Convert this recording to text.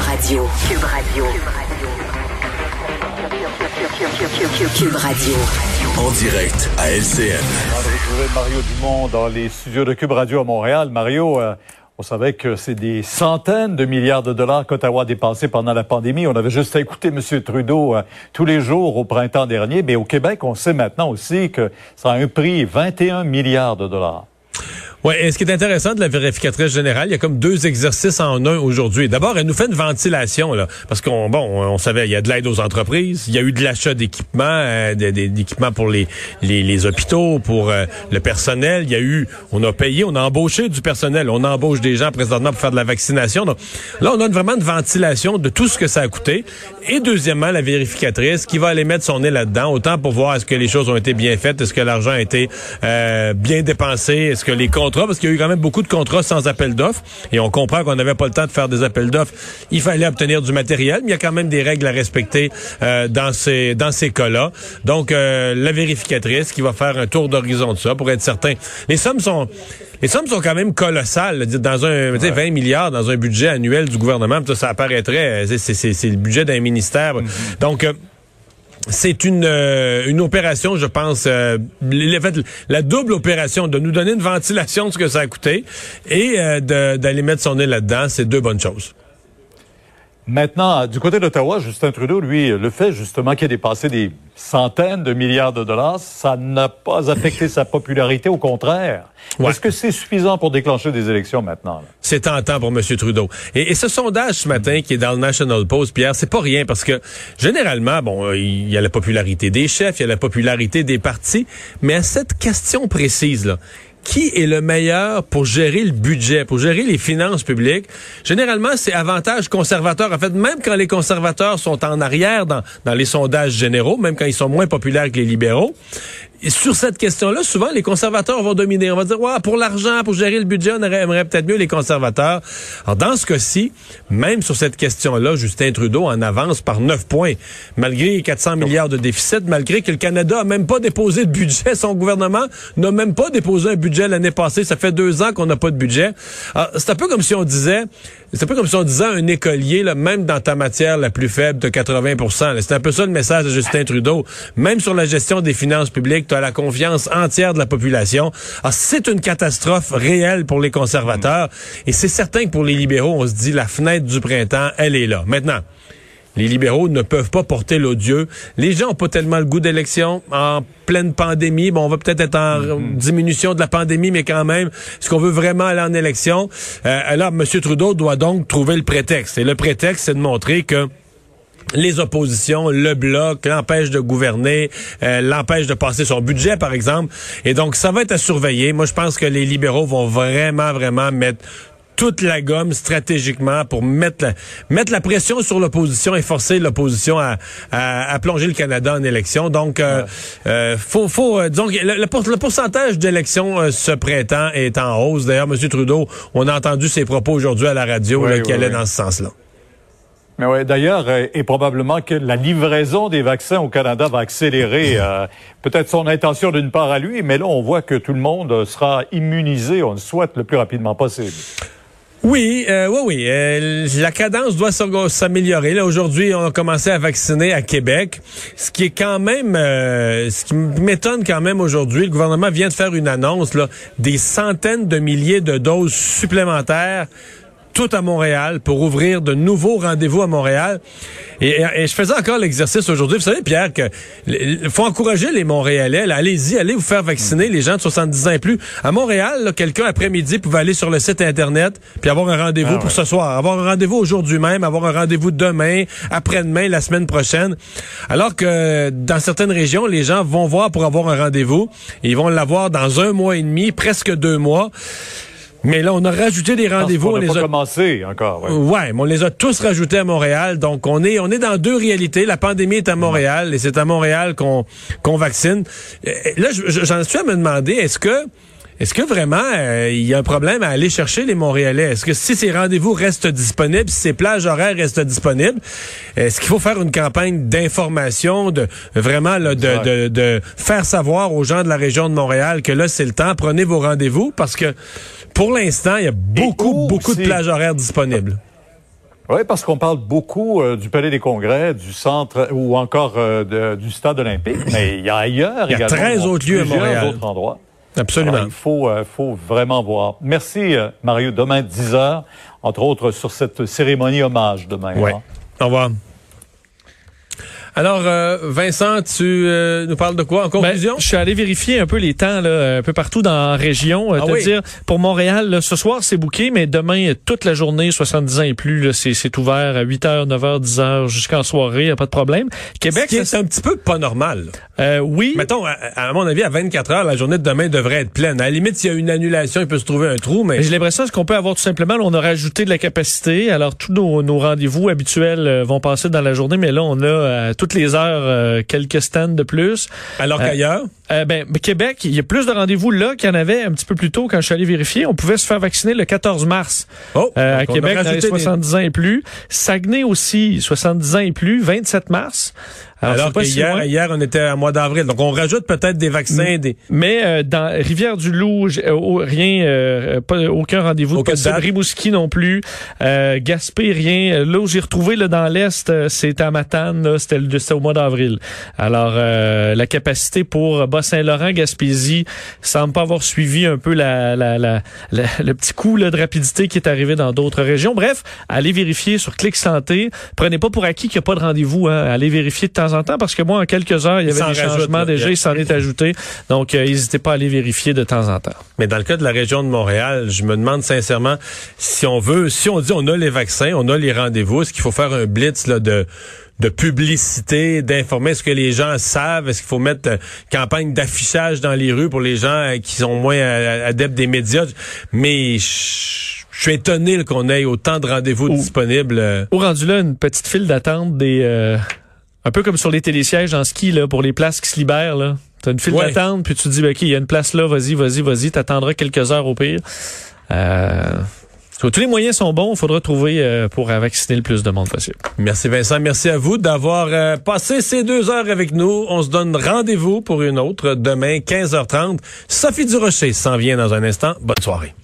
Radio. Cube Radio. Cube Radio. En direct à LCN. retrouver Mario Dumont dans les studios de Cube Radio à Montréal. Mario, euh, on savait que c'est des centaines de milliards de dollars qu'Ottawa a dépensé pendant la pandémie. On avait juste à écouter M. Trudeau euh, tous les jours au printemps dernier. Mais au Québec, on sait maintenant aussi que ça a un prix 21 milliards de dollars. Oui, et ce qui est intéressant de la vérificatrice générale, il y a comme deux exercices en un aujourd'hui. D'abord, elle nous fait une ventilation, là, parce qu'on bon, on savait, il y a de l'aide aux entreprises, il y a eu de l'achat d'équipements, euh, d'équipements pour les, les, les, hôpitaux, pour euh, le personnel. Il y a eu, on a payé, on a embauché du personnel, on embauche des gens présentement pour faire de la vaccination. Donc là, on a vraiment une ventilation de tout ce que ça a coûté. Et deuxièmement, la vérificatrice qui va aller mettre son nez là-dedans, autant pour voir est-ce que les choses ont été bien faites, est-ce que l'argent a été euh, bien dépensé, est-ce que les comptes parce qu'il y a eu quand même beaucoup de contrats sans appel d'offres, et on comprend qu'on n'avait pas le temps de faire des appels d'offres. Il fallait obtenir du matériel, mais il y a quand même des règles à respecter euh, dans ces dans ces cas-là. Donc, euh, la vérificatrice qui va faire un tour d'horizon de ça pour être certain. Les sommes sont les sommes sont quand même colossales. Dans un, 20 milliards dans un budget annuel du gouvernement, ça, apparaîtrait, c'est le budget d'un ministère. Mm-hmm. Donc, euh, c'est une, euh, une opération, je pense, euh, la double opération de nous donner une ventilation de ce que ça a coûté et euh, d'aller mettre son nez là-dedans, c'est deux bonnes choses. Maintenant, du côté d'Ottawa, Justin Trudeau, lui, le fait justement qu'il a dépassé des centaines de milliards de dollars, ça n'a pas affecté sa popularité, au contraire. Est-ce que c'est suffisant pour déclencher des élections maintenant? C'est tentant pour M. Trudeau. Et, ce sondage ce matin qui est dans le National Post, Pierre, c'est pas rien parce que généralement, bon, euh, il y a la popularité des chefs, il y a la popularité des partis, mais à cette question précise, là, qui est le meilleur pour gérer le budget, pour gérer les finances publiques? Généralement, c'est avantage conservateur. En fait, même quand les conservateurs sont en arrière dans, dans les sondages généraux, même quand ils sont moins populaires que les libéraux, sur cette question-là, souvent, les conservateurs vont dominer. On va dire, ouais, pour l'argent, pour gérer le budget, on aimerait peut-être mieux les conservateurs. Alors, dans ce cas-ci, même sur cette question-là, Justin Trudeau en avance par 9 points. Malgré 400 milliards de déficit, malgré que le Canada a même pas déposé de budget, son gouvernement n'a même pas déposé un budget l'année passée. Ça fait deux ans qu'on n'a pas de budget. C'est un peu comme si on disait, c'est un peu comme si on disait un écolier, là, même dans ta matière la plus faible de 80 C'est un peu ça le message de Justin Trudeau. Même sur la gestion des finances publiques, tu as la confiance entière de la population. c'est une catastrophe réelle pour les conservateurs. Et c'est certain que pour les libéraux, on se dit la fenêtre du printemps, elle est là. Maintenant, les libéraux ne peuvent pas porter l'odieux. Les gens ont pas tellement le goût d'élection en pleine pandémie. Bon, on va peut-être être en mm-hmm. diminution de la pandémie, mais quand même, est-ce qu'on veut vraiment aller en élection? Euh, alors, M. Trudeau doit donc trouver le prétexte. Et le prétexte, c'est de montrer que les oppositions, le bloc, l'empêche de gouverner, euh, l'empêche de passer son budget, par exemple. Et donc, ça va être à surveiller. Moi, je pense que les libéraux vont vraiment, vraiment mettre toute la gomme stratégiquement pour mettre la, mettre la pression sur l'opposition et forcer l'opposition à, à, plonger le Canada en élection. Donc, euh, euh faut, faut, euh, donc le, le, pourcentage d'élections ce printemps est en hausse. D'ailleurs, M. Trudeau, on a entendu ses propos aujourd'hui à la radio qui allait dans ce sens-là. Mais ouais, d'ailleurs, euh, et probablement que la livraison des vaccins au Canada va accélérer euh, peut-être son intention d'une part à lui, mais là, on voit que tout le monde sera immunisé, on le souhaite le plus rapidement possible. Oui, euh, oui, oui. la cadence doit s'améliorer. Là, aujourd'hui, on a commencé à vacciner à Québec, ce qui est quand même, ce qui m'étonne quand même aujourd'hui. Le gouvernement vient de faire une annonce là, des centaines de milliers de doses supplémentaires tout à Montréal pour ouvrir de nouveaux rendez-vous à Montréal. Et, je faisais encore l'exercice aujourd'hui. Vous savez, Pierre, que faut encourager les Montréalais. Allez-y, allez vous faire vacciner les gens de 70 ans et plus. À Montréal, quelqu'un après-midi pouvait aller sur le site Internet puis avoir un rendez-vous ah pour ce soir. Avoir un rendez-vous aujourd'hui même, avoir un rendez-vous demain, après-demain, la semaine prochaine. Alors que dans certaines régions, les gens vont voir pour avoir un rendez-vous. Ils vont l'avoir dans un mois et demi, presque deux mois. Mais là, on a rajouté des rendez-vous. On, les a commencé encore. Ouais. mais on les a tous rajoutés à Montréal. Donc, on est, on est dans deux réalités. La pandémie est à Montréal et c'est à Montréal qu'on qu'on vaccine. Là, j'en suis à me demander, est-ce que est-ce que vraiment euh, il y a un problème à aller chercher les Montréalais? Est-ce que si ces rendez-vous restent disponibles, si ces plages horaires restent disponibles, est-ce qu'il faut faire une campagne d'information, de vraiment là, de, de, de, faire savoir aux gens de la région de Montréal que là, c'est le temps, prenez vos rendez-vous parce que pour l'instant, il y a beaucoup, beaucoup de plages horaires disponibles. Oui, parce qu'on parle beaucoup euh, du Palais des Congrès, du centre ou encore euh, de- du stade olympique, mais il y a ailleurs Il y a également. 13 autres lieux à Montréal. autres endroits. Absolument. Alors, il faut, euh, faut vraiment voir. Merci, euh, Mario. Demain, 10 heures, entre autres, sur cette cérémonie hommage demain. Ouais. hein. Au revoir. Alors, euh, Vincent, tu euh, nous parles de quoi en Ben, conclusion? je suis allé vérifier un peu les temps là, un peu partout dans la région. Euh, Ah te oui? dire, pour Montréal, là, ce soir, c'est bouqué, mais demain, toute la journée, 70 ans et plus, c'est, c'est ouvert à 8h, 9h, 10h jusqu'en soirée, y a pas de problème. Québec, Ce qui ça, est un petit peu pas normal. euh, oui. Mettons, à, à mon avis, à 24 heures, la journée de demain devrait être pleine. À la limite, s'il y a une annulation, il peut se trouver un trou, mais... Mais J'ai l'impression qu'on peut avoir tout simplement, là, on a rajouté de la capacité. Alors tous nos, nos rendez-vous habituels euh, vont passer dans la journée, mais là on a toutes les heures euh, quelques stands de plus. Alors Euh, qu'ailleurs, Euh, ben, Québec, il y a plus de rendez-vous là qu'il y en avait un petit peu plus tôt quand je suis allé vérifier. On pouvait se faire vacciner le 14 mars oh, euh, à Québec dans les rajouté des- 70 ans et plus. Saguenay aussi, 70 ans et plus, 27 mars. Alors, Alors que si hier, loin. hier, on était à mois d'avril. Donc, on rajoute peut-être des vaccins, des... Mais euh, dans Rivière-du-Loup, euh, rien, euh, pas, aucun rendez-vous date? Rimouski non plus. Euh, Gaspé, rien. Là où j'ai retrouvé là, dans l'Est, c'est à Matane, c'était le- c'était au mois d'avril. Alors, euh, la capacité pour Bas-Saint-Laurent, Gaspésie, semble pas avoir suivi un peu la, la, la, la- le petit coup là, de rapidité qui est arrivé dans d'autres régions. Bref, allez vérifier sur Clic Santé. Prenez pas pour acquis qu'il n'y a pas de rendez-vous. Hein. Allez vérifier de temps en temps parce que moi, en quelques heures, il y avait des rajoute, changements là. déjà, il s'en est ajouté. Donc, euh, n'hésitez pas à aller vérifier de temps en temps. Mais dans le cas de la région de Montréal, je me demande sincèrement si on veut, si on dit on a les vaccins, on a les rendez-vous, est-ce qu'il faut faire un blitz là, de de publicité, d'informer ce que les gens savent, est-ce qu'il faut mettre euh, campagne d'affichage dans les rues pour les gens euh, qui sont moins euh, adeptes des médias, mais je suis étonné qu'on ait autant de rendez-vous Ou- disponibles. Au rendu là, une petite file d'attente des... euh, un peu comme sur les télésièges en ski, là, pour les places qui se libèrent, là. T'as une file Ouais. d'attente, puis tu te dis, ben, OK, il y a une place là, vas-y, vas-y, vas-y, t'attendras quelques heures au pire. Euh, tous les moyens sont bons, il faudra trouver euh, pour vacciner le plus de monde possible. Merci Vincent, merci à vous d'avoir euh, passé ces deux heures avec nous. On se donne rendez-vous pour une autre demain 15h30. Sophie Durocher s'en vient dans un instant. Bonne soirée.